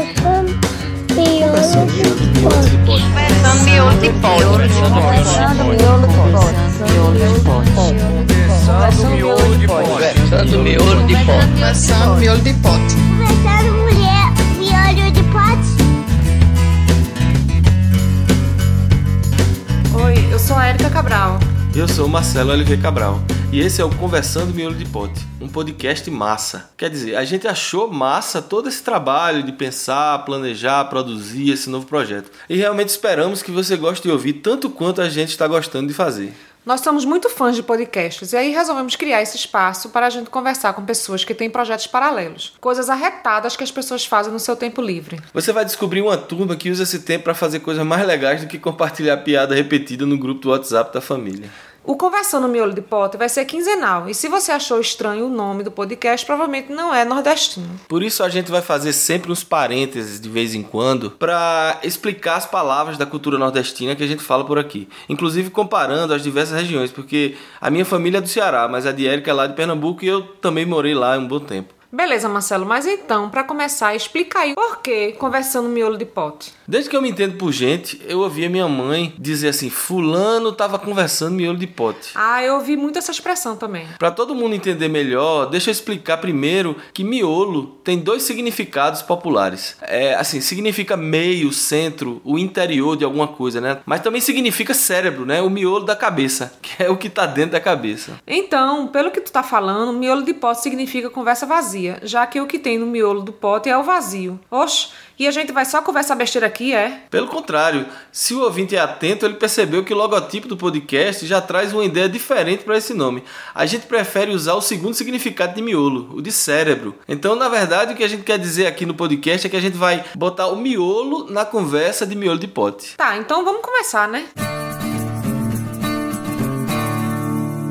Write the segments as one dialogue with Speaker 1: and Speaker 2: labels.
Speaker 1: Conversando miolo de pote.
Speaker 2: Conversando miolo de pote.
Speaker 1: Conversando miolo de pote.
Speaker 3: Conversando miolo de pote.
Speaker 1: Conversando miolo de pote.
Speaker 4: Conversando mulher, miolho de pote.
Speaker 5: Oi, eu sou a Erika Cabral.
Speaker 6: Eu sou o Marcelo LV Cabral e esse é o Conversando Miolo de Pote, um podcast massa. Quer dizer, a gente achou massa todo esse trabalho de pensar, planejar, produzir esse novo projeto. E realmente esperamos que você goste de ouvir tanto quanto a gente está gostando de fazer.
Speaker 5: Nós somos muito fãs de podcasts e aí resolvemos criar esse espaço para a gente conversar com pessoas que têm projetos paralelos, coisas arretadas que as pessoas fazem no seu tempo livre.
Speaker 6: Você vai descobrir uma turma que usa esse tempo para fazer coisas mais legais do que compartilhar piada repetida no grupo do WhatsApp da família.
Speaker 5: O Conversando Miolo de Pote vai ser quinzenal e se você achou estranho o nome do podcast, provavelmente não é nordestino.
Speaker 6: Por isso a gente vai fazer sempre uns parênteses de vez em quando para explicar as palavras da cultura nordestina que a gente fala por aqui. Inclusive comparando as diversas regiões, porque a minha família é do Ceará, mas a de Érica é lá de Pernambuco e eu também morei lá um bom tempo.
Speaker 5: Beleza, Marcelo, mas então, para começar, explica aí por que Conversando Miolo de Pote.
Speaker 6: Desde que eu me entendo por gente, eu ouvia minha mãe dizer assim: Fulano tava conversando miolo de pote.
Speaker 5: Ah, eu ouvi muito essa expressão também.
Speaker 6: Para todo mundo entender melhor, deixa eu explicar primeiro que miolo tem dois significados populares. É, assim, significa meio, centro, o interior de alguma coisa, né? Mas também significa cérebro, né? O miolo da cabeça, que é o que tá dentro da cabeça.
Speaker 5: Então, pelo que tu tá falando, miolo de pote significa conversa vazia, já que o que tem no miolo do pote é o vazio. Oxe, e a gente vai só conversar besteira aqui, é?
Speaker 6: Pelo contrário, se o ouvinte é atento, ele percebeu que o logotipo do podcast já traz uma ideia diferente para esse nome. A gente prefere usar o segundo significado de miolo, o de cérebro. Então, na verdade, o que a gente quer dizer aqui no podcast é que a gente vai botar o miolo na conversa de miolo de pote.
Speaker 5: Tá, então vamos começar, né?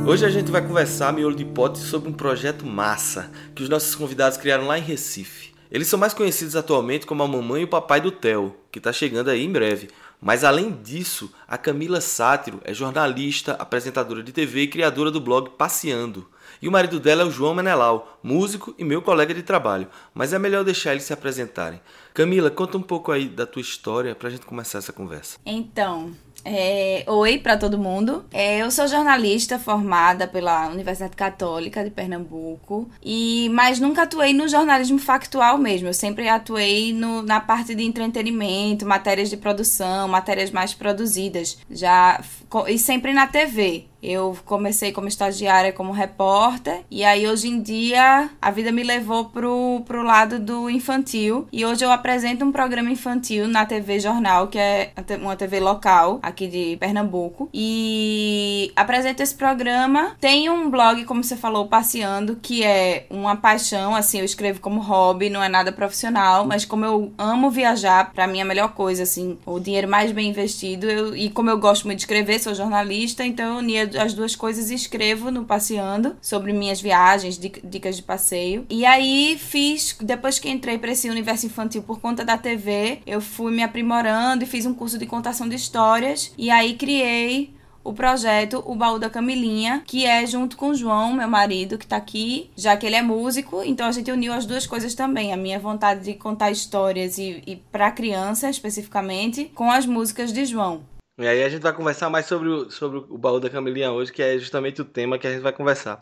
Speaker 6: Hoje a gente vai conversar, miolo de pote, sobre um projeto massa que os nossos convidados criaram lá em Recife. Eles são mais conhecidos atualmente como a mamãe e o papai do Theo, que está chegando aí em breve. Mas além disso, a Camila Sátiro é jornalista, apresentadora de TV e criadora do blog Passeando. E o marido dela é o João Menelau, músico e meu colega de trabalho. Mas é melhor deixar eles se apresentarem. Camila, conta um pouco aí da tua história para a gente começar essa conversa.
Speaker 7: Então, é, oi para todo mundo. É, eu sou jornalista formada pela Universidade Católica de Pernambuco e mas nunca atuei no jornalismo factual mesmo. Eu sempre atuei no, na parte de entretenimento, matérias de produção, matérias mais produzidas, já e sempre na TV. Eu comecei como estagiária, como repórter, e aí hoje em dia a vida me levou pro, pro lado do infantil. E hoje eu apresento um programa infantil na TV Jornal, que é uma TV local aqui de Pernambuco. E apresento esse programa. Tem um blog, como você falou, Passeando, que é uma paixão, assim, eu escrevo como hobby, não é nada profissional, mas como eu amo viajar, para mim é a melhor coisa, assim, o dinheiro mais bem investido. Eu, e como eu gosto muito de escrever, sou jornalista, então eu unia as duas coisas e escrevo no Passeando sobre minhas viagens, dicas de passeio. E aí fiz, depois que entrei para esse universo infantil por conta da TV, eu fui me aprimorando e fiz um curso de contação de histórias. E aí criei o projeto O Baú da Camilinha, que é junto com o João, meu marido, que tá aqui, já que ele é músico, então a gente uniu as duas coisas também, a minha vontade de contar histórias e, e para criança especificamente, com as músicas de João.
Speaker 6: E aí a gente vai conversar mais sobre o, sobre o baú da Camilinha hoje, que é justamente o tema que a gente vai conversar.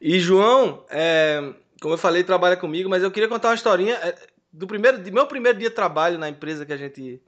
Speaker 6: E João, é, como eu falei, trabalha comigo, mas eu queria contar uma historinha é, do primeiro, do meu primeiro dia de trabalho na empresa que a gente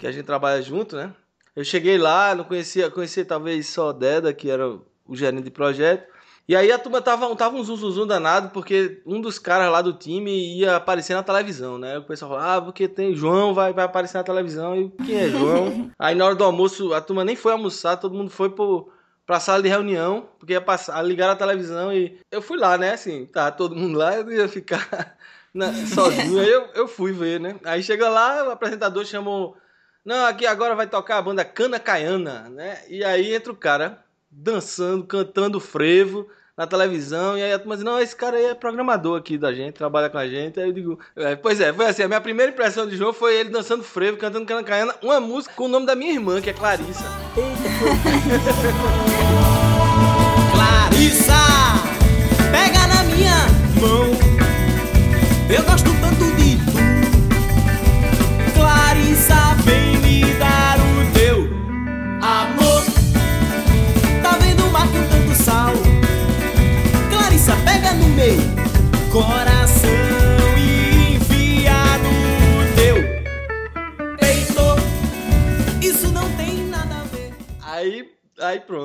Speaker 6: que a gente trabalha junto, né? Eu cheguei lá, não conhecia, conhecia talvez só Deda, que era o gerente de projeto. E aí a turma tava, tava um zum, danado, porque um dos caras lá do time ia aparecer na televisão, né? O pessoal falava, ah, porque tem João, vai, vai aparecer na televisão. E quem é João? aí na hora do almoço, a turma nem foi almoçar, todo mundo foi pro, pra sala de reunião, porque ia passar, ligar a televisão e eu fui lá, né? Assim, tá todo mundo lá, eu ia ficar na, sozinho. Aí eu, eu fui ver, né? Aí chega lá, o apresentador chamou. Não, aqui agora vai tocar a banda Cana Caiana, né? E aí entra o cara dançando, cantando frevo na televisão, e aí a turma diz, não, esse cara aí é programador aqui da gente, trabalha com a gente. Aí eu digo, é, pois é, foi assim, a minha primeira impressão de João foi ele dançando frevo, cantando canancaiana, uma música com o nome da minha irmã, que é Clarissa.
Speaker 8: Clarissa, pega na minha mão, eu gosto tanto de tu,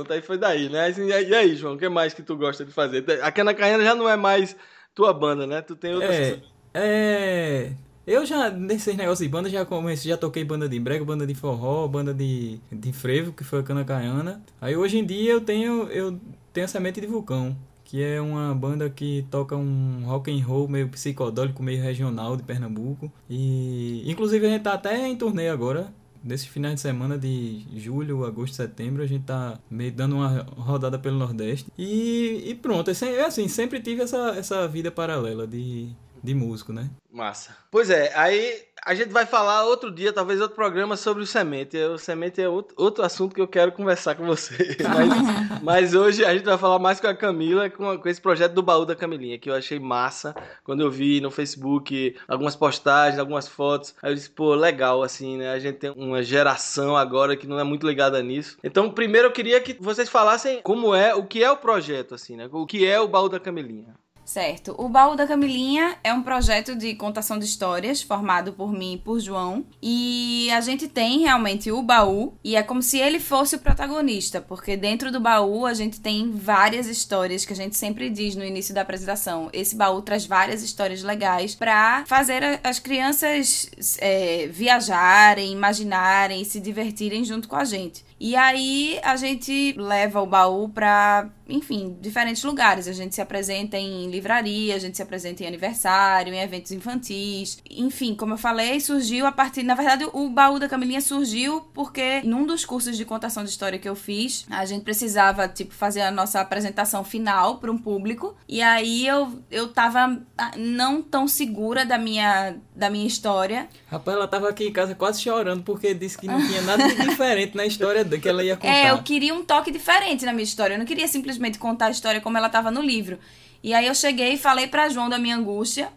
Speaker 6: pronto, aí foi daí, né? Assim, e aí, João, o que mais que tu gosta de fazer? A Cana Caiana já não é mais tua banda, né? Tu tem outras
Speaker 9: É, é. Eu já, nesses negócios de banda, já comecei, já toquei banda de brega, banda de forró, banda de, de frevo, que foi a Cana Caiana. Aí hoje em dia eu tenho, eu tenho a Semente de Vulcão, que é uma banda que toca um rock and roll meio psicodélico, meio regional de Pernambuco. E inclusive a gente tá até em turnê agora. Nesses finais de semana de julho, agosto, setembro, a gente tá meio dando uma rodada pelo Nordeste. E, e pronto, é é assim, sempre tive essa, essa vida paralela de, de músico, né?
Speaker 6: Massa. Pois é, aí a gente vai falar outro dia, talvez outro programa sobre o semente. O semente é outro, outro assunto que eu quero conversar com você. Mas, mas hoje a gente vai falar mais com a Camila, com, com esse projeto do baú da Camilinha, que eu achei massa quando eu vi no Facebook algumas postagens, algumas fotos. Aí eu disse, pô, legal, assim, né? A gente tem uma geração agora que não é muito ligada nisso. Então, primeiro eu queria que vocês falassem como é, o que é o projeto, assim, né? O que é o baú da Camilinha.
Speaker 7: Certo. O Baú da Camilinha é um projeto de contação de histórias formado por mim e por João. E a gente tem realmente o baú e é como se ele fosse o protagonista, porque dentro do baú a gente tem várias histórias que a gente sempre diz no início da apresentação. Esse baú traz várias histórias legais para fazer as crianças é, viajarem, imaginarem, se divertirem junto com a gente. E aí a gente leva o baú pra, enfim, diferentes lugares. A gente se apresenta em livraria, a gente se apresenta em aniversário, em eventos infantis. Enfim, como eu falei, surgiu a partir. Na verdade, o baú da Camilinha surgiu porque num dos cursos de contação de história que eu fiz, a gente precisava, tipo, fazer a nossa apresentação final para um público. E aí eu, eu tava ah, não tão segura da minha, da minha história.
Speaker 9: Rapaz, ela tava aqui em casa quase chorando porque disse que não tinha nada de diferente na história que ela ia contar.
Speaker 7: É, eu queria um toque diferente na minha história. Eu não queria simplesmente contar a história como ela estava no livro. E aí eu cheguei e falei pra João da minha angústia.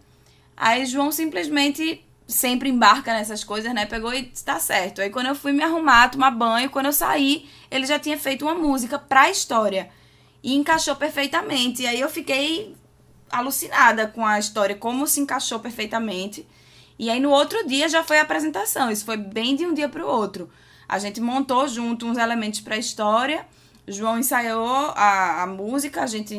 Speaker 7: Aí João simplesmente sempre embarca nessas coisas, né? Pegou e tá certo. Aí quando eu fui me arrumar, tomar banho, quando eu saí, ele já tinha feito uma música pra história. E encaixou perfeitamente. E aí eu fiquei alucinada com a história, como se encaixou perfeitamente. E aí no outro dia já foi a apresentação. Isso foi bem de um dia pro outro. A gente montou junto uns elementos para a história. João ensaiou a, a música, a gente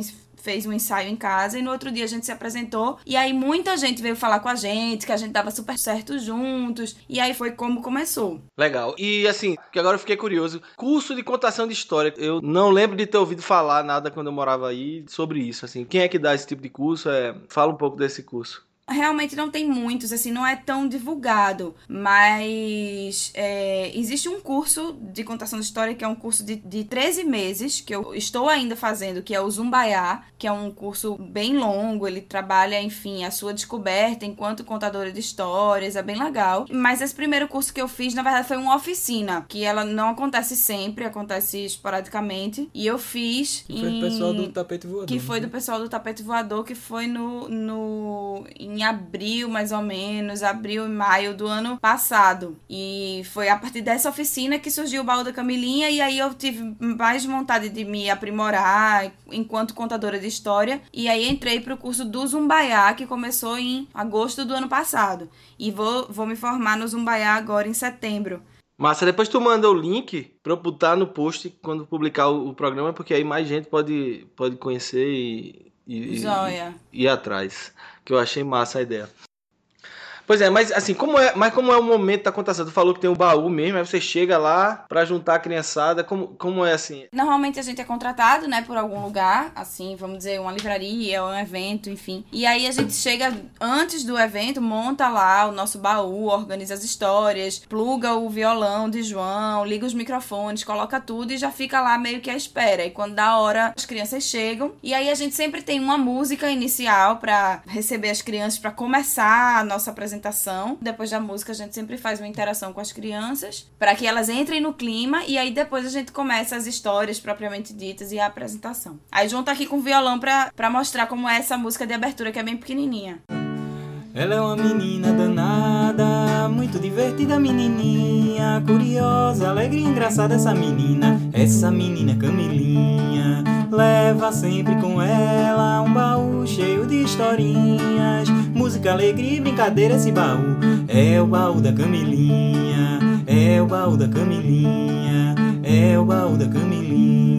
Speaker 7: fez um ensaio em casa e no outro dia a gente se apresentou. E aí muita gente veio falar com a gente, que a gente dava super certo juntos. E aí foi como começou.
Speaker 6: Legal. E assim, que agora eu fiquei curioso. Curso de contação de história. Eu não lembro de ter ouvido falar nada quando eu morava aí sobre isso. Assim, quem é que dá esse tipo de curso? É, fala um pouco desse curso.
Speaker 7: Realmente não tem muitos, assim, não é tão divulgado, mas é, existe um curso de contação de história que é um curso de, de 13 meses, que eu estou ainda fazendo, que é o Zumbaiá, que é um curso bem longo, ele trabalha, enfim, a sua descoberta enquanto contadora de histórias, é bem legal. Mas esse primeiro curso que eu fiz, na verdade, foi uma oficina, que ela não acontece sempre, acontece esporadicamente, e eu fiz
Speaker 9: Que foi
Speaker 7: em-
Speaker 9: do pessoal do tapete voador.
Speaker 7: que foi
Speaker 9: né?
Speaker 7: do pessoal do tapete voador, que foi no, no em abril, mais ou menos, abril e maio do ano passado. E foi a partir dessa oficina que surgiu o baú da Camilinha, e aí eu tive mais vontade de me aprimorar enquanto contadora de história. E aí entrei pro curso do Zumbaiá, que começou em agosto do ano passado. E vou, vou me formar no Zumbaiá agora em setembro.
Speaker 6: Massa, depois tu manda o link pra eu botar no post quando publicar o, o programa, porque aí mais gente pode, pode conhecer e, e, e- e ir atrás. Que eu achei massa a ideia. Pois é, mas assim, como é, mas como é o momento da contação? Tu falou que tem um baú mesmo, aí você chega lá pra juntar a criançada, como, como é assim?
Speaker 7: Normalmente a gente é contratado, né, por algum lugar, assim, vamos dizer, uma livraria, um evento, enfim. E aí a gente chega antes do evento, monta lá o nosso baú, organiza as histórias, pluga o violão de João, liga os microfones, coloca tudo e já fica lá meio que à espera. E quando dá hora, as crianças chegam. E aí a gente sempre tem uma música inicial pra receber as crianças, pra começar a nossa apresentação. Depois da música, a gente sempre faz uma interação com as crianças, pra que elas entrem no clima e aí depois a gente começa as histórias propriamente ditas e a apresentação. Aí João tá aqui com o violão pra mostrar como é essa música de abertura, que é bem pequenininha.
Speaker 9: Ela é uma menina danada, muito divertida menininha, curiosa, alegre e engraçada essa menina, essa menina sempre com ela um baú cheio de historinhas. Música, alegria e brincadeira, esse baú é o baú da Camilinha. É o baú da Camilinha. É o baú da Camilinha.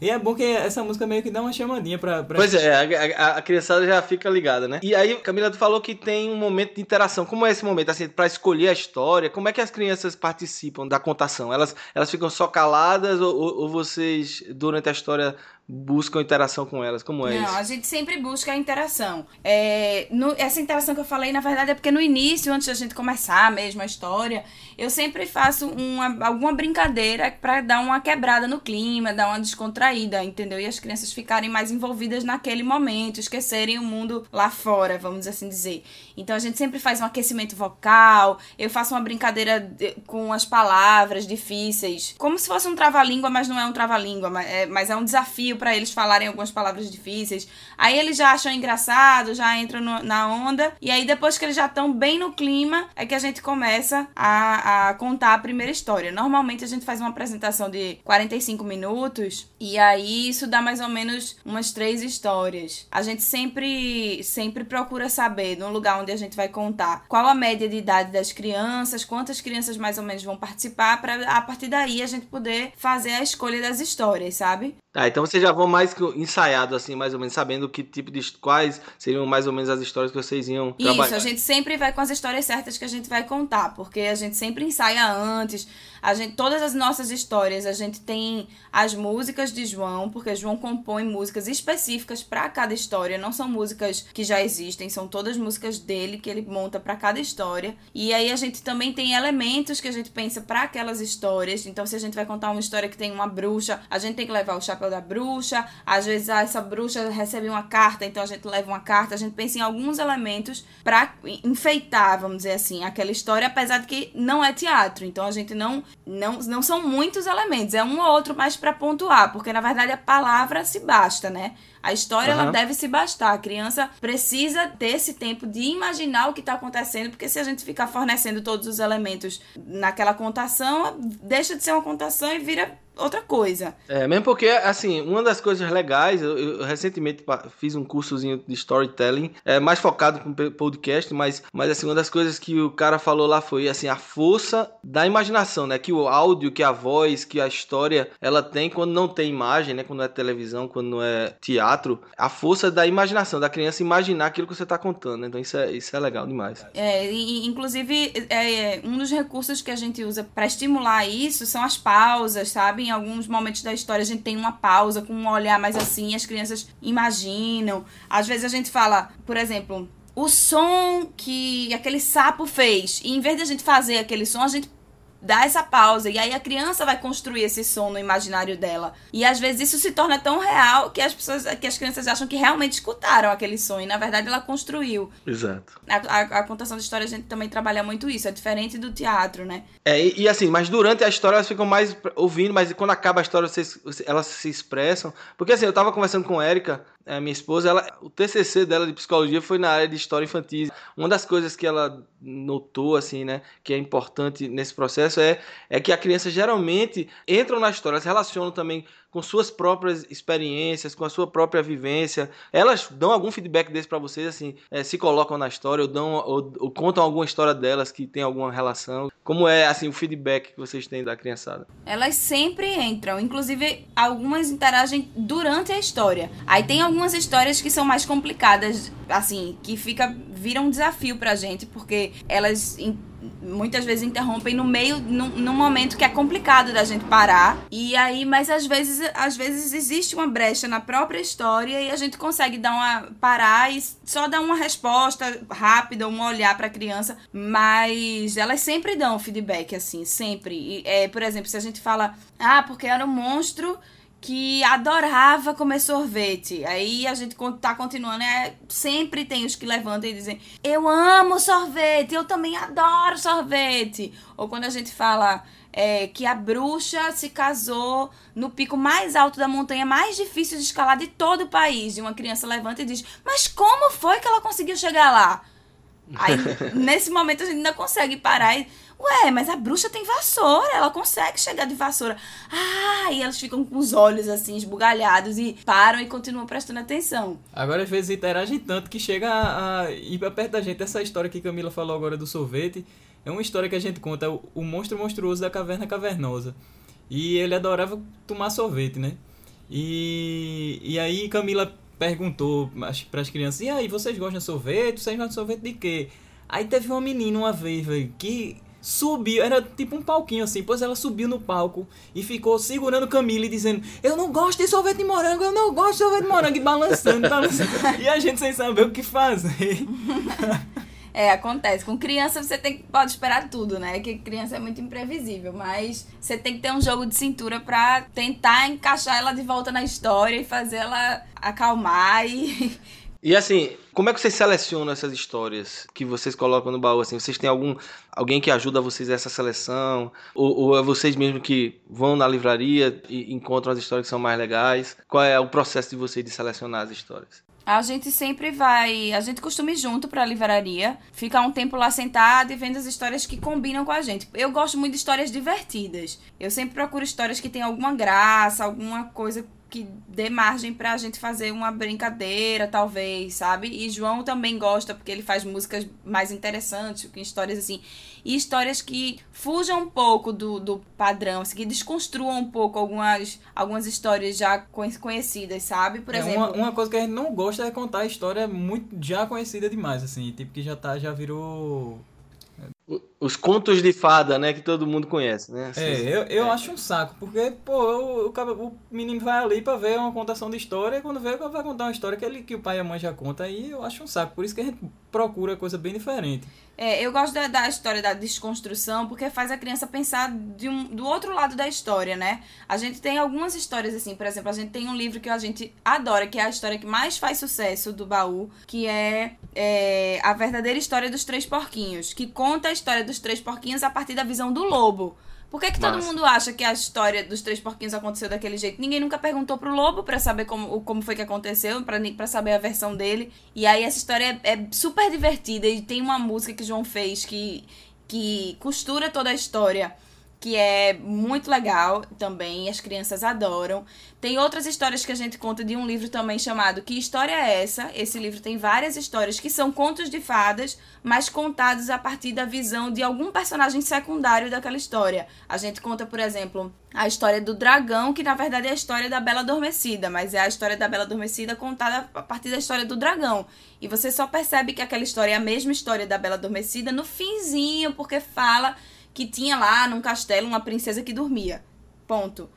Speaker 9: E é bom que essa música meio que dá uma chamadinha pra. pra...
Speaker 6: Pois é, a, a, a, criançada já fica ligada, né? E aí, Camila, tu falou que tem um momento de interação. Como é esse momento, assim, pra escolher a história? Como é que as crianças participam da contação? Elas, elas ficam só caladas ou, ou vocês, durante a história, buscam interação com elas? Como é
Speaker 7: Não,
Speaker 6: isso?
Speaker 7: a gente sempre busca a interação. É, no, essa interação que eu falei, na verdade, é porque no início, antes da gente começar mesmo a história, eu sempre faço uma, alguma brincadeira para dar uma quebrada no clima, dar uma descontraída, entendeu? E as crianças ficarem mais envolvidas naquele momento, esquecerem o mundo lá fora, vamos assim dizer. Então a gente sempre faz um aquecimento vocal, eu faço uma brincadeira de, com as palavras difíceis, como se fosse um trava-língua, mas não é um trava-língua, mas é, mas é um desafio para eles falarem algumas palavras difíceis. Aí eles já acham engraçado, já entram no, na onda, e aí depois que eles já estão bem no clima, é que a gente começa a a contar a primeira história. Normalmente a gente faz uma apresentação de 45 minutos e aí isso dá mais ou menos umas três histórias. A gente sempre sempre procura saber no lugar onde a gente vai contar qual a média de idade das crianças, quantas crianças mais ou menos vão participar para a partir daí a gente poder fazer a escolha das histórias, sabe?
Speaker 6: Ah, então vocês já vão mais ensaiado, assim, mais ou menos, sabendo que tipo de. quais seriam mais ou menos as histórias que vocês iam
Speaker 7: trabalhar. Isso, a gente sempre vai com as histórias certas que a gente vai contar, porque a gente sempre ensaia antes. A gente, todas as nossas histórias, a gente tem as músicas de João, porque João compõe músicas específicas para cada história, não são músicas que já existem, são todas músicas dele que ele monta para cada história. E aí a gente também tem elementos que a gente pensa para aquelas histórias. Então, se a gente vai contar uma história que tem uma bruxa, a gente tem que levar o chapéu da bruxa. Às vezes ah, essa bruxa recebe uma carta, então a gente leva uma carta. A gente pensa em alguns elementos para enfeitar, vamos dizer assim, aquela história, apesar de que não é teatro. Então a gente não não, não são muitos elementos, é um ou outro mais para pontuar, porque na verdade a palavra se basta, né? A história uhum. ela deve se bastar. A criança precisa ter esse tempo de imaginar o que está acontecendo, porque se a gente ficar fornecendo todos os elementos naquela contação, deixa de ser uma contação e vira outra coisa.
Speaker 6: É, mesmo porque, assim, uma das coisas legais, eu, eu recentemente fiz um cursozinho de storytelling, é, mais focado com podcast, mas, mas, assim, uma das coisas que o cara falou lá foi, assim, a força da imaginação, né? Que o áudio, que a voz, que a história, ela tem quando não tem imagem, né? Quando não é televisão, quando não é teatro, a força da imaginação, da criança imaginar aquilo que você está contando, né? Então isso é, isso é legal demais.
Speaker 7: É, e, inclusive, é, é um dos recursos que a gente usa para estimular isso são as pausas, sabe? Em alguns momentos da história a gente tem uma pausa com um olhar mais assim, as crianças imaginam. Às vezes a gente fala, por exemplo, o som que aquele sapo fez. E em vez de a gente fazer aquele som, a gente dá essa pausa e aí a criança vai construir esse som no imaginário dela. E às vezes isso se torna tão real que as pessoas, que as crianças acham que realmente escutaram aquele som e na verdade ela construiu.
Speaker 6: Exato.
Speaker 7: A, a, a contação de história a gente também trabalha muito isso, é diferente do teatro, né?
Speaker 6: É, e, e, assim, mas durante a história elas ficam mais ouvindo, mas quando acaba a história vocês, elas se expressam. Porque assim, eu tava conversando com a Erika, a minha esposa, ela, o TCC dela de psicologia foi na área de história infantil. Uma das coisas que ela notou, assim, né, que é importante nesse processo é, é que a criança geralmente entra na história, se relacionam também com suas próprias experiências, com a sua própria vivência. Elas dão algum feedback desse para vocês, assim, é, se colocam na história ou, dão, ou, ou, contam alguma história delas que tem alguma relação. Como é, assim, o feedback que vocês têm da criançada?
Speaker 7: Elas sempre entram, inclusive algumas interagem durante a história. Aí tem algumas histórias que são mais complicadas, assim, que fica vira um desafio pra gente, porque elas muitas vezes interrompem no meio, num, momento que é complicado da gente parar. E aí, mas às vezes, às vezes existe uma brecha na própria história e a gente consegue dar uma parar e só dar uma resposta rápida, um olhar para a criança, mas elas sempre dão feedback assim, sempre. E, é, por exemplo, se a gente fala: "Ah, porque era um monstro que adorava comer sorvete. Aí a gente tá continuando, é, sempre tem os que levantam e dizem: Eu amo sorvete, eu também adoro sorvete. Ou quando a gente fala é, que a bruxa se casou no pico mais alto da montanha, mais difícil de escalar de todo o país. E uma criança levanta e diz: Mas como foi que ela conseguiu chegar lá? Aí, nesse momento, a gente ainda consegue parar e Ué, mas a bruxa tem vassoura, ela consegue chegar de vassoura. Ah, e elas ficam com os olhos assim, esbugalhados e param e continuam prestando atenção.
Speaker 9: Agora, às vezes, interagem tanto que chega a, a ir pra perto da gente. Essa história que Camila falou agora do sorvete é uma história que a gente conta, o, o monstro monstruoso da caverna cavernosa. E ele adorava tomar sorvete, né? E, e aí Camila perguntou para as crianças: e aí, vocês gostam de sorvete? Vocês gostam de sorvete de quê? Aí teve uma menina uma vez, velho, que subiu, era tipo um palquinho assim, pois ela subiu no palco e ficou segurando Camila e dizendo: Eu não gosto de sorvete de morango, eu não gosto de sorvete de morango, e balançando, balançando. e a gente sem saber o que fazer.
Speaker 7: É, acontece. Com criança você tem, pode esperar tudo, né? Que criança é muito imprevisível, mas você tem que ter um jogo de cintura pra tentar encaixar ela de volta na história e fazer ela acalmar e.
Speaker 6: E assim, como é que vocês selecionam essas histórias que vocês colocam no baú? Assim, vocês têm algum alguém que ajuda vocês nessa seleção? Ou, ou é vocês mesmo que vão na livraria e encontram as histórias que são mais legais? Qual é o processo de vocês de selecionar as histórias?
Speaker 7: A gente sempre vai. A gente costuma ir junto pra livraria, ficar um tempo lá sentado e vendo as histórias que combinam com a gente. Eu gosto muito de histórias divertidas. Eu sempre procuro histórias que tem alguma graça, alguma coisa que dê margem pra gente fazer uma brincadeira, talvez, sabe? E João também gosta, porque ele faz músicas mais interessantes, com histórias assim. E histórias que fujam um pouco do, do padrão, assim, que desconstruam um pouco algumas, algumas histórias já conhecidas, sabe? Por
Speaker 9: é,
Speaker 7: exemplo.
Speaker 9: Uma, uma coisa que a gente não gosta é contar história muito já conhecida demais, assim, tipo que já tá, já virou
Speaker 6: os contos de fada, né? Que todo mundo conhece, né?
Speaker 9: Assim, é, eu, eu é. acho um saco, porque, pô, o, o, o, menino vai ali pra ver uma contação de história, e quando vê, vai contar uma história que, ele, que o pai e a mãe já contam, aí eu acho um saco. Por isso que a gente procura coisa bem diferente.
Speaker 7: É, eu gosto da, da, história da desconstrução, porque faz a criança pensar de um, do outro lado da história, né? A gente tem algumas histórias assim, por exemplo, a gente tem um livro que a gente adora, que é a história que mais faz sucesso do baú, que é, é A Verdadeira História dos Três Porquinhos, que conta a história dos três porquinhos a partir da visão do lobo. Por que, que todo mundo acha que a história dos três porquinhos aconteceu daquele jeito? Ninguém nunca perguntou pro lobo para saber como, como foi que aconteceu, para saber a versão dele. E aí essa história é, é, super divertida e tem uma música que o João fez que, que costura toda a história que é muito legal também, as crianças adoram. Tem outras histórias que a gente conta de um livro também chamado Que História é Essa? Esse livro tem várias histórias que são contos de fadas, mas contados a partir da visão de algum personagem secundário daquela história. A gente conta, por exemplo, a história do dragão, que na verdade é a história da Bela Adormecida, mas é a história da Bela Adormecida contada a partir da história do dragão. E você só percebe que aquela história é a mesma história da Bela Adormecida no finzinho, porque fala que tinha lá num castelo uma princesa que dormia. Ponto.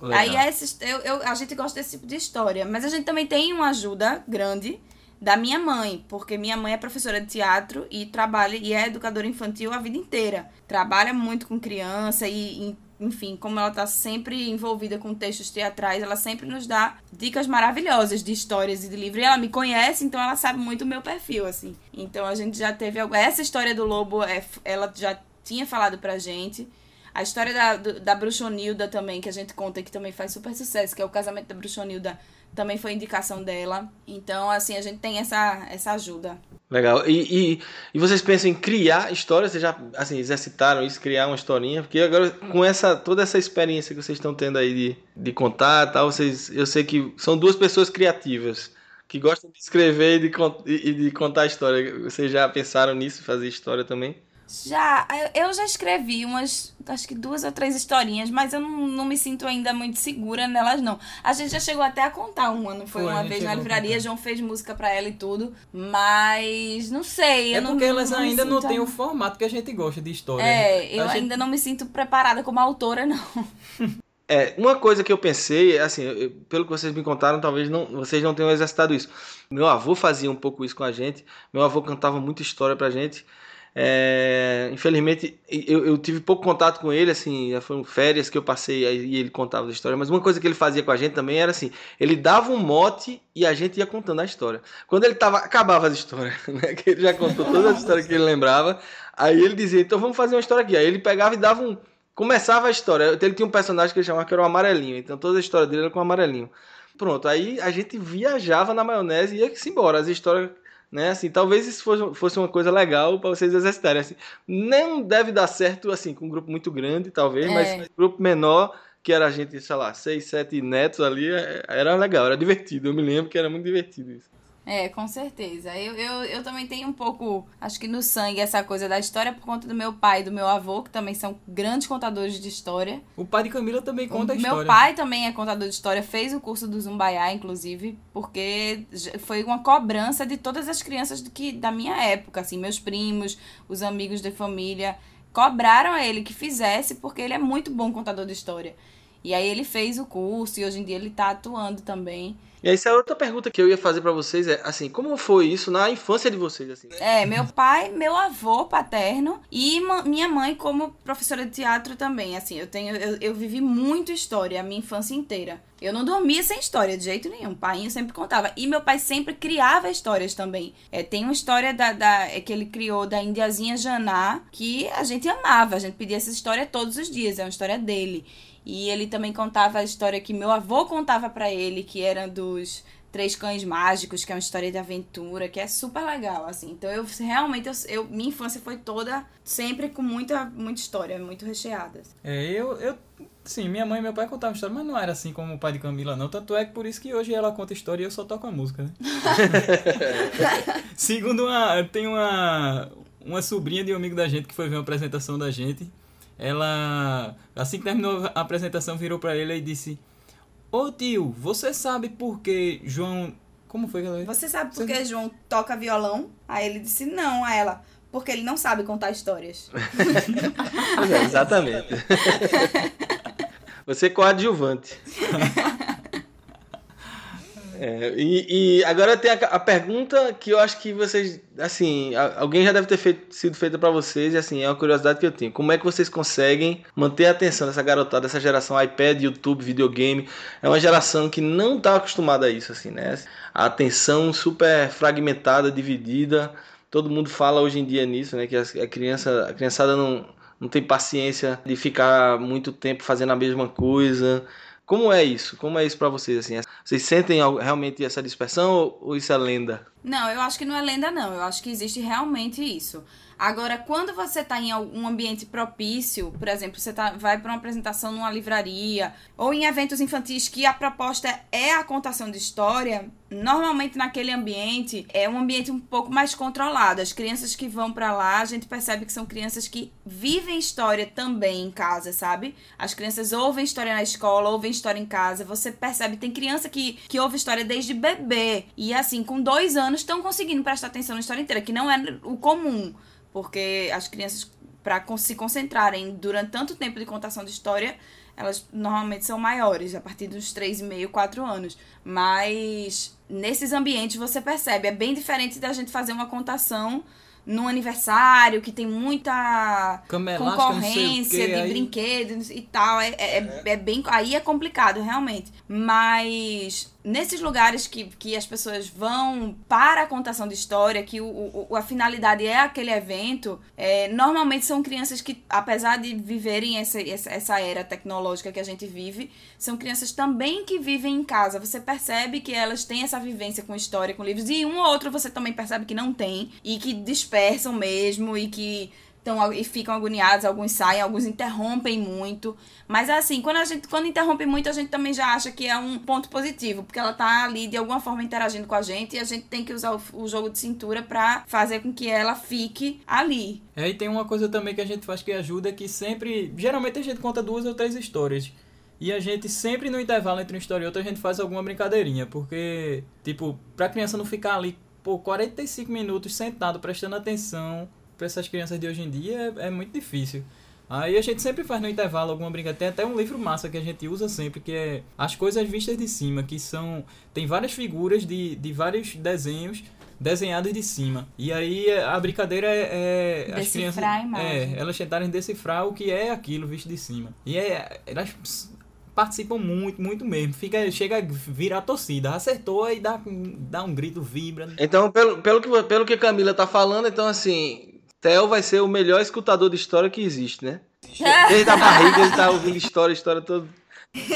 Speaker 7: Legal. Aí essa, eu, eu, a gente gosta desse tipo de história. Mas a gente também tem uma ajuda grande da minha mãe, porque minha mãe é professora de teatro e trabalha e é educadora infantil a vida inteira. Trabalha muito com criança e, enfim, como ela está sempre envolvida com textos teatrais, ela sempre nos dá dicas maravilhosas de histórias e de livros. E ela me conhece, então ela sabe muito o meu perfil, assim. Então a gente já teve essa história do lobo, é, ela já tinha falado pra gente. A história da, da Bruxonilda também, que a gente conta que também faz super sucesso, que é o casamento da Bruxonilda, também foi indicação dela. Então, assim, a gente tem essa, essa ajuda.
Speaker 6: Legal. E, e, e vocês pensam em criar histórias? Vocês já, assim, exercitaram isso, criar uma historinha? Porque agora, com essa, toda essa experiência que vocês estão tendo aí de, de contar tal, vocês, eu sei que são duas pessoas criativas que gostam de escrever e de, e de contar história. Vocês já pensaram nisso, fazer história também?
Speaker 7: Já, eu já escrevi umas, acho que duas ou três historinhas, mas eu não, não me sinto ainda muito segura nelas, não. A gente já chegou até a contar uma, não foi, foi uma vez na livraria, João fez música para ela e tudo, mas não sei.
Speaker 9: É
Speaker 7: não,
Speaker 9: porque elas
Speaker 7: não
Speaker 9: ainda não têm o formato que a gente gosta de história.
Speaker 7: É, eu
Speaker 9: gente...
Speaker 7: ainda não me sinto preparada como autora, não.
Speaker 6: É, uma coisa que eu pensei, assim, eu, pelo que vocês me contaram, talvez não, vocês não tenham exercitado isso. Meu avô fazia um pouco isso com a gente. Meu avô cantava muita história pra gente. É, infelizmente, eu, eu, tive pouco contato com ele, assim, foram férias que eu passei e ele contava a história. Mas uma coisa que ele fazia com a gente também era assim: ele dava um mote e a gente ia contando a história. Quando ele tava, acabava as histórias, né? Que ele já contou todas as histórias que ele lembrava. Aí ele dizia: então vamos fazer uma história aqui. Aí ele pegava e dava um. Começava a história. Ele tinha um personagem que ele chamava que era o amarelinho. Então toda a história dele era com o amarelinho. Pronto, aí a gente viajava na maionese e ia-se embora. As histórias né? Assim, talvez isso fosse, fosse uma coisa legal para vocês exercitarem. Assim, não deve dar certo assim com um grupo muito grande, talvez,
Speaker 7: É.
Speaker 6: mas um grupo menor que era a gente, sei lá, seis, sete netos ali, é- era legal, era divertido. Eu me lembro que era muito divertido isso.
Speaker 7: É, com certeza. Eu, eu, eu também tenho um pouco, acho que no sangue, essa coisa da história por conta do meu pai e do meu avô, que também são grandes contadores de história.
Speaker 9: O pai de Camila também conta a
Speaker 7: O
Speaker 9: história.
Speaker 7: Meu pai também é contador de história, fez o curso do Zumbaiá, inclusive, porque foi uma cobrança de todas as crianças do que, da minha época, assim, meus primos, os amigos da família, cobraram a ele que fizesse, porque ele é muito bom contador de história. E aí ele fez o curso e hoje em dia ele tá atuando também.
Speaker 6: E aí, essa é outra pergunta que eu ia fazer pra vocês é, assim, como foi isso na infância de vocês, assim?
Speaker 7: É, meu pai, meu avô paterno e minha mãe como professora de teatro também. Assim, eu tenho, eu, eu vivi muito história a minha infância inteira. Eu não dormia sem história de jeito nenhum. O pai sempre contava. E meu pai sempre criava histórias também. É, tem uma história da, da- é, que ele criou da Indiazinha Janá que a gente amava. A gente pedia essa história todos os dias. É uma história dele. E ele também contava a história que meu avô contava pra ele, que era dos Três Cães Mágicos, que é uma história de aventura, que é super legal, assim. Então, eu realmente, eu, eu- minha infância foi toda sempre com muita, muita história, muito recheada.
Speaker 9: É, eu, eu. Sim, minha mãe e meu pai contavam história, mas não era assim como o pai de Camila, não. Tanto é que por isso que hoje ela conta história e eu só toco a música, né? Segundo uma. Tem uma. Uma sobrinha de um amigo da gente que foi ver uma apresentação da gente. Ela. Assim que terminou a apresentação, virou pra ele e disse: Ô tio, você sabe por que João. Como foi que ela
Speaker 7: Você sabe por que João toca violão? Aí ele disse não a ela, porque ele não sabe contar histórias.
Speaker 6: É, exatamente. Você é coadjuvante. É, e, e agora tem a, a pergunta que eu acho que vocês, assim, a- alguém já deve ter feito- sido feita pra vocês, e assim, é uma curiosidade que eu tenho. Como é que vocês conseguem manter a atenção dessa garotada, dessa geração iPad, YouTube, videogame? É uma geração que não tá acostumada a isso, assim, né? A atenção super fragmentada, dividida. Todo mundo fala hoje em dia nisso, né? Que as- a criança, a criançada não, não tem paciência de ficar muito tempo fazendo a mesma coisa. Como é isso? Como é isso pra vocês assim? Vocês sentem al- realmente essa dispersão ou, isso é lenda?
Speaker 7: Não, eu acho que não é lenda, não. Eu acho que existe realmente isso. Agora, quando você está em algum ambiente propício, por exemplo, você tá, vai para uma apresentação numa livraria, ou em eventos infantis que a proposta é a contação de história, normalmente naquele ambiente é um ambiente um pouco mais controlado. As crianças que vão para lá, a gente percebe que são crianças que vivem história também em casa, sabe? As crianças ouvem história na escola, ouvem história em casa. Você percebe, tem criança que, que ouve história desde bebê. E assim, com dois anos, estão conseguindo prestar atenção na história inteira, que não é o comum. Porque as crianças, para se concentrarem durante tanto tempo de contação de história, elas normalmente são maiores, a partir dos 3,5, 4 anos. Mas nesses ambientes você percebe, é bem diferente da gente fazer uma contação num aniversário que tem muita
Speaker 9: Cama elástica, não sei o
Speaker 7: concorrência
Speaker 9: quê,
Speaker 7: de
Speaker 9: aí-
Speaker 7: brinquedos e tal. É, é, é- é bem. Aí é complicado, realmente. Mas nesses lugares que, que as pessoas vão para a contação de história, que o, o- a finalidade é aquele evento, é, normalmente são crianças que, apesar de viverem essa, essa, essa era tecnológica que a gente vive, são crianças também que vivem em casa. Você percebe que elas têm essa vivência com história, com livros, e um ou outro você também percebe que não tem, e que dispersam mesmo, e que Então, e ficam agoniados, alguns saem, alguns interrompem muito. Mas assim, quando a gente quando interrompe muito, a gente também já acha que é um ponto positivo, porque ela tá ali de alguma forma interagindo com a gente e a gente tem que usar o, o jogo de cintura pra fazer com que ela fique ali.
Speaker 9: É, e tem uma coisa também que a gente faz que ajuda, que sempre. Geralmente a gente conta duas ou três histórias. E a gente sempre no intervalo entre uma história e outra, a gente faz alguma brincadeirinha. Porque, tipo, pra criança não ficar ali por 45 minutos sentado prestando atenção pra essas crianças de hoje em dia é, é muito difícil. Aí a gente sempre faz no intervalo alguma brincadeira. Tem até um livro massa que a gente usa sempre, que é As Coisas Vistas de Cima, que são. Tem várias figuras de, de vários desenhos desenhadas de cima. E aí a brincadeira é. é as
Speaker 7: Decifrar
Speaker 9: crianças,
Speaker 7: a imagem.
Speaker 9: É, elas tentarem decifrar o que é aquilo visto de cima. E é, elas participam muito, muito mesmo. Fica, chega a virar torcida. Acertou e dá, dá um grito, vibra.
Speaker 6: Então, pelo, pelo, que, pelo que a Camila tá falando, então assim, Theo vai ser o melhor escutador de história que existe, né? Desde a barriga ele tá ouvindo história, história toda.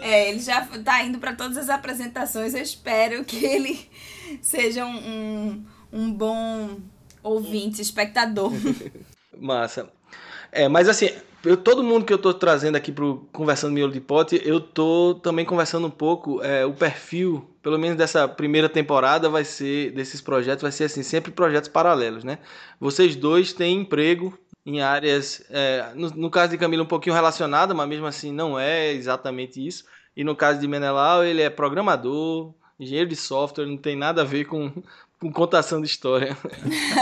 Speaker 7: É, ele já tá indo pra todas as apresentações. Eu espero que ele seja um, um bom ouvinte, espectador.
Speaker 6: Massa. É, mas assim, eu, todo mundo que eu tô trazendo aqui pro Conversando Miolo de Pote, eu tô também conversando um pouco, é, o perfil, pelo menos dessa primeira temporada, vai ser, desses projetos, vai ser assim, sempre projetos paralelos, né? Vocês dois têm emprego em áreas, é, no, no caso de Camila um pouquinho relacionada, mas mesmo assim não é exatamente isso. E no caso de Menelau, ele é programador, engenheiro de software, não tem nada a ver com, com contação de história.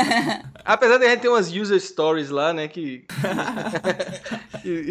Speaker 6: Apesar de a gente ter umas user stories lá, né, que,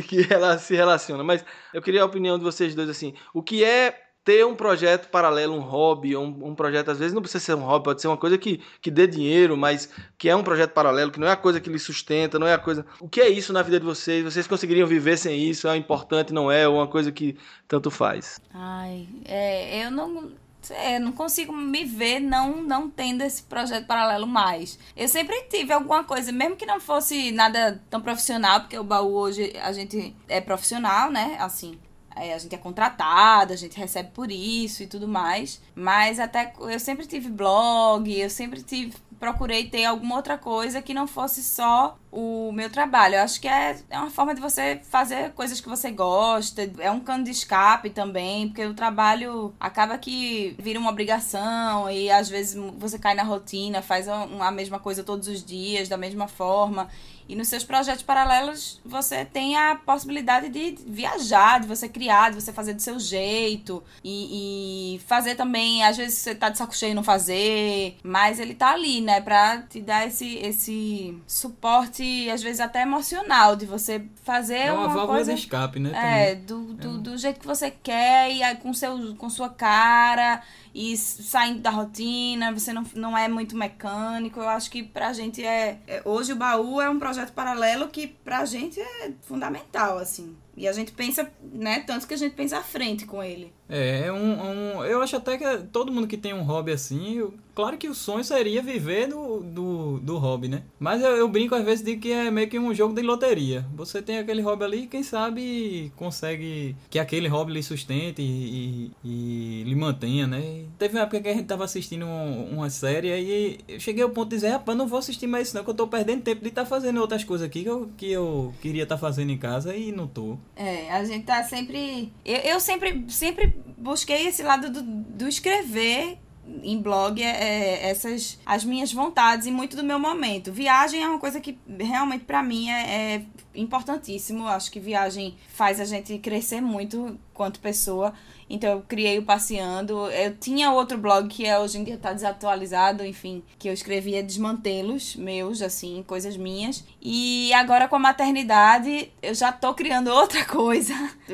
Speaker 6: que, ela se relaciona. Mas eu queria a opinião de vocês dois, assim, o que é ter um projeto paralelo, um hobby, um, um projeto, às vezes não precisa ser um hobby, pode ser uma coisa que, que dê dinheiro, mas que é um projeto paralelo, que não é a coisa que lhe sustenta, não é a coisa... O que é isso na vida de vocês? Vocês conseguiriam viver sem isso? É importante, não é? Ou uma coisa que tanto faz?
Speaker 7: Ai, é, eu não... É, não consigo me ver não, não tendo esse projeto paralelo mais. Eu sempre tive alguma coisa, mesmo que não fosse nada tão profissional, porque o baú hoje a gente é profissional, né? Assim, a gente é contratado, a gente recebe por isso e tudo mais. Mas até eu sempre tive blog, eu sempre tive procurei ter alguma outra coisa que não fosse só o meu trabalho. Eu acho que é, é uma forma de você fazer coisas que você gosta, é um cano de escape também, porque o trabalho acaba que vira uma obrigação e às vezes você cai na rotina, faz a, a mesma coisa todos os dias, da mesma forma. E nos seus projetos paralelos você tem a possibilidade de viajar, de você criar, de você fazer do seu jeito. E, e fazer também, às vezes você tá de saco cheio e não fazer. Mas ele tá ali, né? Pra te dar esse, esse suporte, às vezes até emocional, de você fazer
Speaker 9: É uma,
Speaker 7: uma
Speaker 9: válvula
Speaker 7: coisa.
Speaker 9: de escape, né?
Speaker 7: É, do, do, do jeito que você quer e aí com, seu, com sua cara e saindo da rotina, você não, não é muito mecânico. Eu acho que pra gente é, é- Hoje o baú é um projeto paralelo que pra gente é fundamental, assim. E a gente pensa, né? Tanto que a gente pensa à frente com ele.
Speaker 9: É, é um, um- Eu acho até que todo mundo que tem um hobby assim, eu- claro que o sonho seria viver do, do, do hobby, né? Mas eu, eu brinco às vezes de que é meio que um jogo de loteria. Você tem aquele hobby ali e quem sabe consegue que aquele hobby lhe sustente e, e, e lhe mantenha, né? E teve uma época que a gente tava assistindo um- uma série aí eu cheguei ao ponto de dizer, rapaz, não vou assistir mais isso não, que eu tô perdendo tempo de estar fazendo outras coisas aqui que eu, que eu queria estar fazendo em casa e não tô.
Speaker 7: É, a gente tá sempre. Eu, eu sempre, sempre busquei esse lado do, do escrever em blog é, é, essas as minhas vontades e muito do meu momento. Viagem é uma coisa que realmente pra mim é, é importantíssimo. Acho que viagem faz a gente crescer muito quanto pessoa. Então eu criei o Passeando. Eu tinha outro blog que é, hoje em dia tá desatualizado, enfim, que eu escrevia desmantelos meus, assim, coisas minhas. E agora com a maternidade, eu já tô criando outra coisa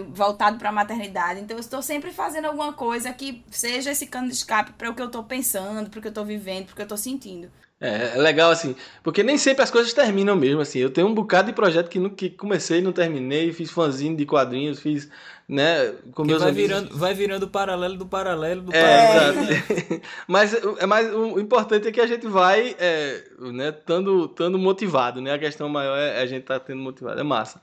Speaker 7: voltado pra maternidade. Então eu estou sempre fazendo alguma coisa que seja esse cano de escape para o que eu tô pensando, para o que eu tô vivendo, para o que eu tô sentindo.
Speaker 6: É, é legal assim, porque nem sempre as coisas terminam mesmo, assim. Eu tenho um bocado de projeto que, não, que comecei e não terminei, fiz fanzine de quadrinhos, fiz, né, com meus
Speaker 9: vai
Speaker 6: amigos.
Speaker 9: virando, vai virando paralelo do paralelo do
Speaker 6: É,
Speaker 9: paralelo.
Speaker 6: exato. mas, é mais, o importante é que a gente vai, é, né, tando, tando motivado, né? A questão maior é a gente tá tendo motivado, é massa.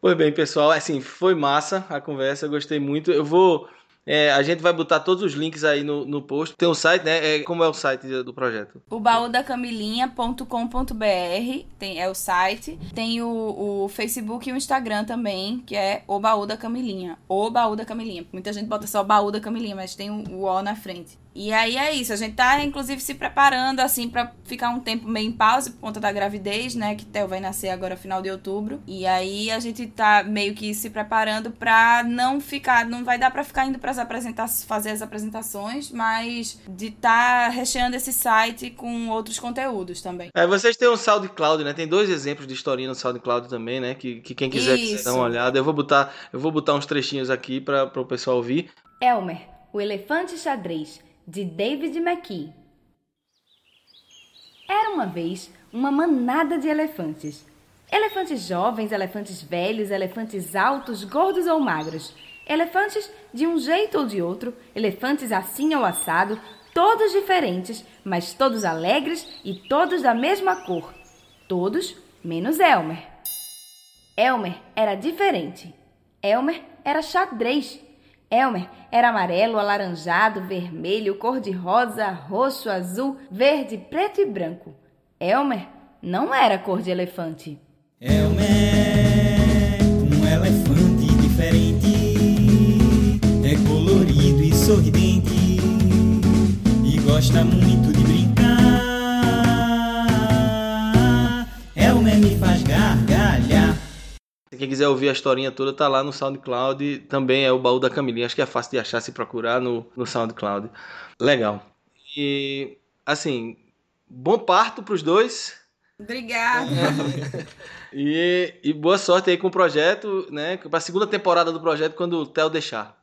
Speaker 6: Pois bem, pessoal, assim, foi massa a conversa, eu gostei muito. Eu vou. É, a gente vai botar todos os links aí no, no post. Tem um site, né? É, como é o site do projeto?
Speaker 7: O baúdacamilinha.com.br tem, é o site. Tem o, o Facebook e o Instagram também, que é o Baú da Camilinha. O Baú da Camilinha. Muita gente bota só Baú da Camilinha, mas tem o, o O na frente. E aí é isso, a gente tá inclusive se preparando assim pra ficar um tempo meio em pausa por conta da gravidez, né, que Theo vai nascer agora final de outubro. E aí a gente tá meio que se preparando pra não ficar, não vai dar pra ficar indo pras apresentações, fazer as apresentações, mas de tá recheando esse site com outros conteúdos também.
Speaker 6: É, vocês têm um SoundCloud, né? Tem dois exemplos de historinha no SoundCloud também, né? Que, que quem quiser, quiser
Speaker 7: Isso.
Speaker 6: dar uma olhada. Eu vou botar, eu vou botar uns trechinhos aqui para o pessoal ouvir.
Speaker 10: Elmer, o elefante xadrez, de David McKee. Era uma vez uma manada de elefantes. Elefantes jovens, elefantes velhos, elefantes altos, gordos ou magros. Elefantes de um jeito ou de outro, elefantes assim ou assado, todos diferentes, mas todos alegres e todos da mesma cor. Todos menos Elmer. Elmer era diferente. Elmer era xadrez. Elmer era amarelo, alaranjado, vermelho, cor-de-rosa, roxo, azul, verde, preto e branco. Elmer não era cor de elefante.
Speaker 8: Elmer, um elefante diferente, é colorido e sorridente e gosta muito
Speaker 6: Quem quiser ouvir a historinha toda, tá lá no SoundCloud. Também é o baú da Camilinha. Acho que é fácil de achar se procurar no, no SoundCloud. Legal. E, assim, bom parto pros dois.
Speaker 7: Obrigada.
Speaker 6: E, e boa sorte aí com o projeto, né? Pra segunda temporada do projeto, quando o Theo deixar.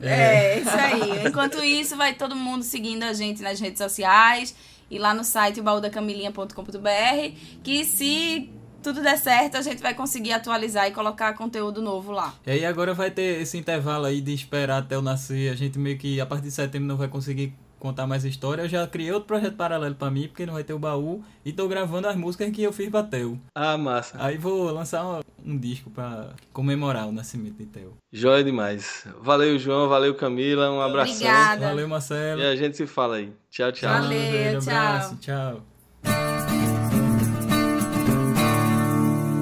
Speaker 7: É, isso aí. Enquanto isso, vai todo mundo seguindo a gente nas redes sociais e lá no site baúdacamilinha.com.br que se tudo der certo, a gente vai conseguir atualizar e colocar conteúdo novo lá.
Speaker 9: E aí agora vai ter esse intervalo aí de esperar até eu nascer. A gente meio que a partir de setembro não vai conseguir contar mais história. Eu já criei outro projeto paralelo pra mim, porque não vai ter o baú. E tô gravando as músicas que eu fiz pra Theo.
Speaker 6: Ah, massa.
Speaker 9: Aí vou lançar um, um disco pra comemorar o nascimento de Theo.
Speaker 6: Joia demais. Valeu, João. Valeu, Camila. Um abração.
Speaker 7: Obrigada.
Speaker 9: Valeu, Marcelo.
Speaker 6: E a gente se fala aí. Tchau, tchau.
Speaker 7: Valeu,
Speaker 9: Um beijo,
Speaker 7: tchau.
Speaker 9: abraço, tchau.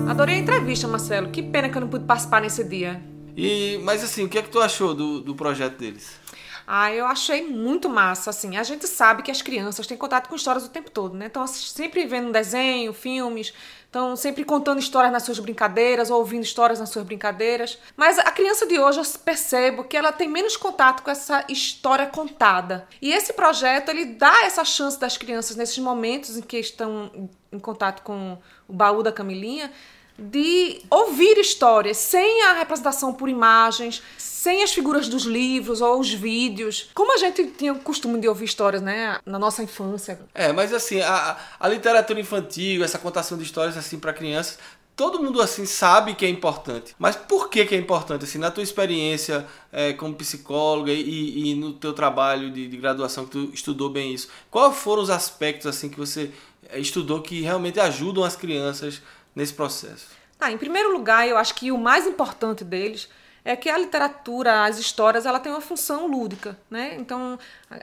Speaker 5: Adorei a entrevista, Marcelo. Que pena que eu não pude participar nesse dia.
Speaker 6: E, mas assim, o que é que tu achou do, do projeto deles?
Speaker 5: Ah, eu achei muito massa, assim. A gente sabe que as crianças têm contato com histórias o tempo todo, né? Estão sempre vendo desenho, filmes, estão sempre contando histórias nas suas brincadeiras, ou ouvindo histórias nas suas brincadeiras. Mas a criança de hoje, eu percebo que ela tem menos contato com essa história contada. E esse projeto, ele dá essa chance das crianças, nesses momentos em que estão em contato com o baú da Camilinha, de ouvir histórias sem a representação por imagens, sem as figuras dos livros ou os vídeos. Como a gente tinha o costume de ouvir histórias, né, na nossa infância.
Speaker 6: É, mas assim, a, a literatura infantil, essa contação de histórias assim para crianças, todo mundo assim sabe que é importante. Mas por que, que é importante? Assim, na tua experiência é, como psicóloga e, e no teu trabalho de, de graduação que tu estudou bem isso, quais foram os aspectos assim que você estudou que realmente ajudam as crianças nesse processo?
Speaker 5: Tá, em primeiro lugar, eu acho que o mais importante deles é que a literatura, as histórias, ela tem uma função lúdica, né? Então,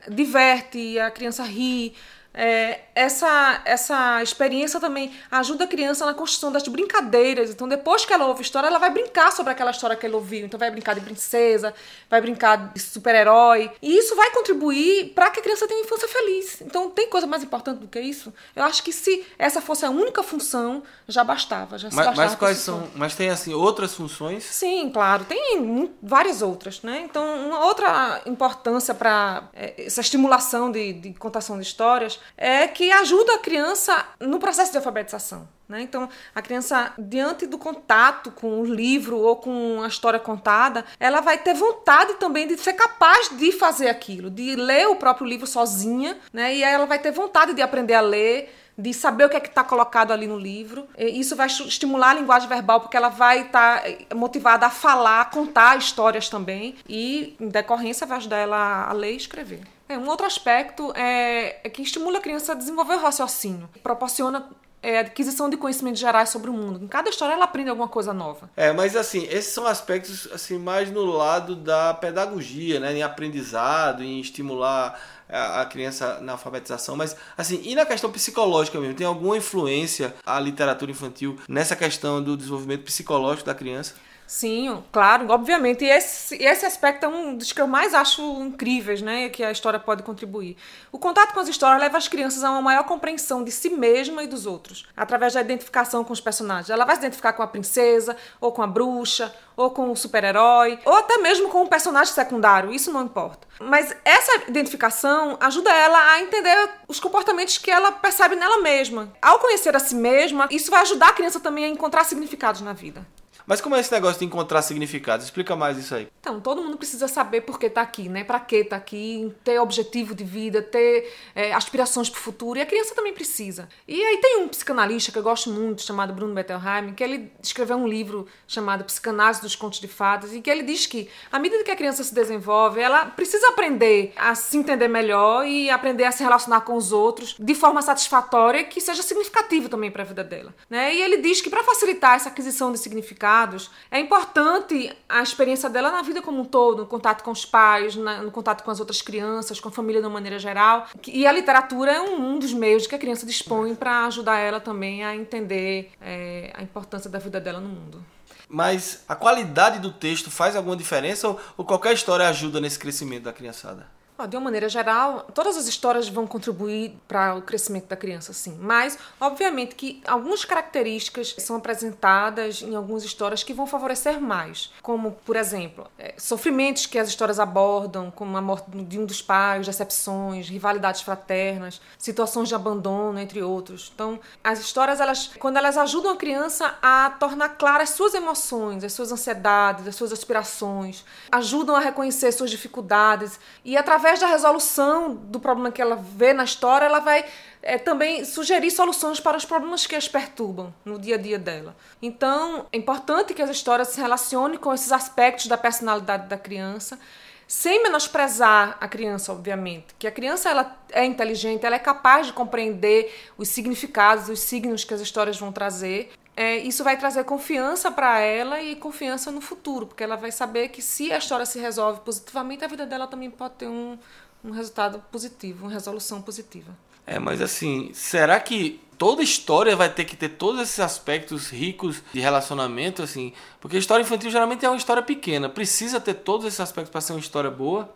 Speaker 5: diverte, a criança ri. É, essa, essa experiência também ajuda a criança na construção das brincadeiras. Então, depois que ela ouve a história, ela vai brincar sobre aquela história que ela ouviu. Então, vai brincar de princesa, vai brincar de super-herói. E isso vai contribuir para que a criança tenha uma infância feliz. Então, tem coisa mais importante do que isso? Eu acho que se essa fosse a única função, já bastava. Já se
Speaker 6: Mas,
Speaker 5: bastava
Speaker 6: mas quais são? Mas tem assim outras funções?
Speaker 5: Sim, claro. Tem várias outras, né? Então, uma outra importância para essa estimulação de, de contação de histórias é que ajuda a criança no processo de alfabetização. Né? Então, a criança, diante do contato com o livro ou com a história contada, ela vai ter vontade também de ser capaz de fazer aquilo, de ler o próprio livro sozinha, né? e ela vai ter vontade de aprender a ler, de saber o que é que está colocado ali no livro. Isso vai estimular a linguagem verbal, porque ela vai estar motivada a falar, contar histórias também, e, em decorrência, vai ajudar ela a ler e escrever. É, um outro aspecto é, é que estimula a criança a desenvolver o raciocínio, proporciona é, adquisição de conhecimentos gerais sobre o mundo. Em cada história ela aprende alguma coisa nova.
Speaker 6: É, mas assim, esses são aspectos assim mais no lado da pedagogia, né, em aprendizado, em estimular a criança na alfabetização, mas assim, e na questão psicológica mesmo, tem alguma influência a literatura infantil nessa questão do desenvolvimento psicológico da criança?
Speaker 5: Sim, claro, obviamente. E esse, esse aspecto é um dos que eu mais acho incríveis, né? Que a história pode contribuir. O contato com as histórias leva as crianças a uma maior compreensão de si mesma e dos outros, através da identificação com os personagens. Ela vai se identificar com a princesa, ou com a bruxa, ou com o super-herói, ou até mesmo com um personagem secundário, isso não importa. Mas essa identificação ajuda ela a entender os comportamentos que ela percebe nela mesma. Ao conhecer a si mesma, isso vai ajudar a criança também a encontrar significados na vida.
Speaker 6: Mas como é esse negócio de encontrar significados? Explica mais isso aí.
Speaker 5: Então, todo mundo precisa saber por que tá aqui, né? Pra que tá aqui, ter objetivo de vida, ter é, aspirações pro futuro. E a criança também precisa. E aí tem um psicanalista que eu gosto muito, chamado Bruno Bettelheim, que ele escreveu um livro chamado Psicanálise dos Contos de Fadas, e que ele diz que, à medida que a criança se desenvolve, ela precisa aprender a se entender melhor e aprender a se relacionar com os outros de forma satisfatória que seja significativo também para a vida dela, né? E ele diz que para facilitar essa aquisição de significado legados, é importante a experiência dela na vida como um todo, no contato com os pais, na- no contato com as outras crianças, com a família de uma maneira geral. E a literatura é um, um dos meios que a criança dispõe para ajudar ela também a entender é, a importância da vida dela no mundo.
Speaker 6: Mas a qualidade do texto faz alguma diferença ou, ou qualquer história ajuda nesse crescimento da criançada?
Speaker 5: Ó, De uma maneira geral, todas as histórias vão contribuir para o crescimento da criança, sim. Mas, obviamente, que algumas características são apresentadas em algumas histórias que vão favorecer mais. Como, por exemplo, eh, sofrimentos que as histórias abordam, como a morte de um dos pais, decepções, rivalidades fraternas, situações de abandono, entre outros. Então, as histórias, elas, quando elas ajudam a criança a tornar claras as suas emoções, as suas ansiedades, as suas aspirações, ajudam a reconhecer suas dificuldades e através da resolução do problema que ela vê na história, ela vai é, também sugerir soluções para os problemas que as perturbam no dia a dia dela. Então, é importante que as histórias se relacionem com esses aspectos da personalidade da criança, sem menosprezar a criança, obviamente. Que a criança ela é inteligente, ela é capaz de compreender os significados, os signos que as histórias vão trazer. É, isso vai trazer confiança para ela e confiança no futuro, porque ela vai saber que se a história se resolve positivamente, a vida dela também pode ter um, um resultado positivo, uma resolução positiva.
Speaker 6: É, mas assim, será que toda história vai ter que ter todos esses aspectos ricos de relacionamento, assim? Porque a história infantil geralmente é uma história pequena. Precisa ter todos esses aspectos para ser uma história boa?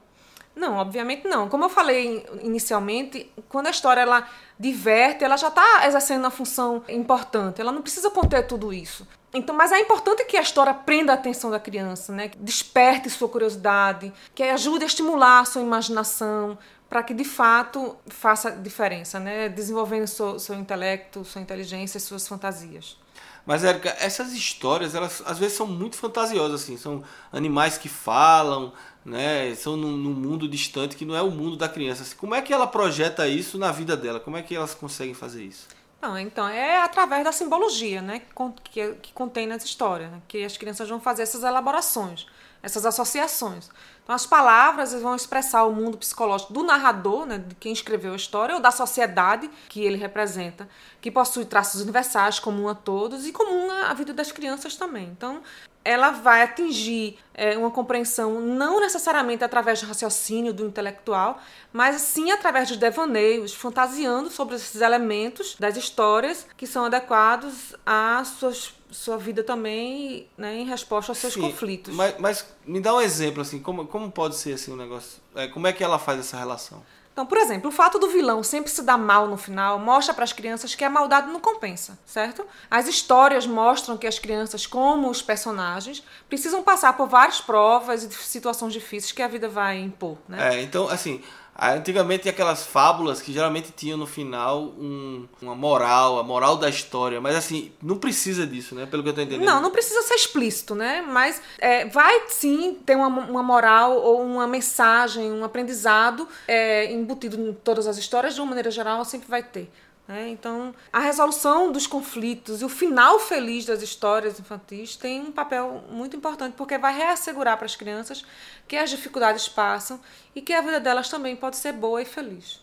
Speaker 5: Não, obviamente não. Como eu falei inicialmente, quando a história ela diverte, ela já está exercendo uma função importante. Ela não precisa conter tudo isso. Então, mas é importante que a história prenda a atenção da criança, né? Que desperte sua curiosidade, que ajude a estimular a sua imaginação, para que de fato faça diferença, né? Desenvolvendo seu, seu intelecto, sua inteligência, suas fantasias.
Speaker 6: Mas, Érica, essas histórias, elas às vezes são muito fantasiosas, assim. São animais que falam, né? São num, num mundo distante que não é o mundo da criança. Assim, como é que ela projeta isso na vida dela? Como é que elas conseguem fazer isso?
Speaker 5: Não, então, é através da simbologia, né? Que, que contém nas histórias, né? Que as crianças vão fazer essas elaborações, essas associações. Então, as palavras vão expressar o mundo psicológico do narrador, né? De quem escreveu a história, ou da sociedade que ele representa, que possui traços universais, comum a todos e comum à vida das crianças também. Então, ela vai atingir é, uma compreensão não necessariamente através do raciocínio do intelectual, mas sim através dos devaneios, fantasiando sobre esses elementos das histórias que são adequados à suas, sua vida também, né, em resposta aos seus
Speaker 6: Sim,
Speaker 5: conflitos.
Speaker 6: Mas, mas me dá um exemplo, assim, como, como pode ser assim um negócio? É, como é que ela faz essa relação?
Speaker 5: Então, por exemplo, o fato do vilão sempre se dar mal no final mostra para as crianças que a maldade não compensa, certo? As histórias mostram que as crianças, como os personagens, precisam passar por várias provas e situações difíceis que a vida vai impor, né?
Speaker 6: É, então, assim, antigamente aquelas fábulas que geralmente tinham no final um- uma moral, a moral da história, mas assim, não precisa disso, né? Pelo que eu tô entendendo.
Speaker 5: Não, não precisa ser explícito, né? Mas é, vai sim ter uma, uma moral ou uma mensagem, um aprendizado é, embutido em todas as histórias, de uma maneira geral, sempre vai ter. Né? Então, a resolução dos conflitos e o final feliz das histórias infantis tem um papel muito importante, porque vai reassegurar para as crianças que as dificuldades passam e que a vida delas também pode ser boa e feliz.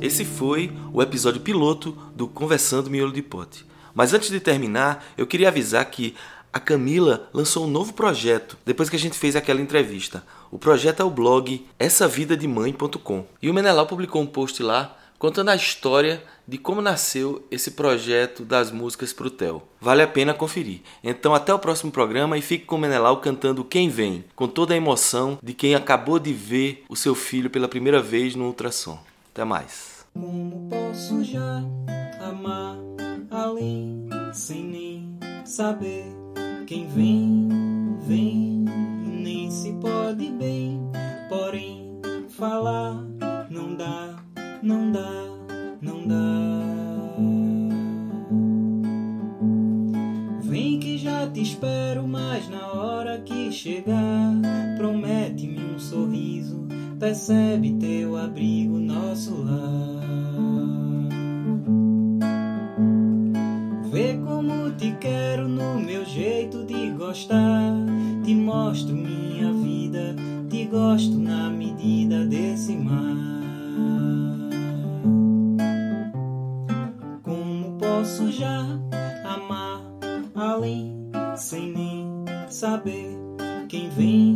Speaker 6: Esse foi o episódio piloto do Conversando Miolo de Pote. Mas antes de terminar, eu queria avisar que a Camila lançou um novo projeto depois que a gente fez aquela entrevista. O projeto é o blog essavidademãe.com. E o Menelau publicou um post lá contando a história de como nasceu esse projeto das músicas pro Theo. Vale a pena conferir. Então até o próximo programa e fique com o Menelau cantando Quem Vem, com toda a emoção de quem acabou de ver o seu filho pela primeira vez no ultrassom. Até mais.
Speaker 8: Como posso já amar além sem nem saber quem vem, vem nem se pode bem, porém falar não dá, não dá, não dá. Vem que já te espero, mas na hora que chegar, promete-me um sorriso, percebe teu abrigo, nosso lar. te quero no meu jeito de gostar. Te mostro minha vida, te gosto na medida desse mar. Como
Speaker 9: posso já amar além, sem nem saber quem vem?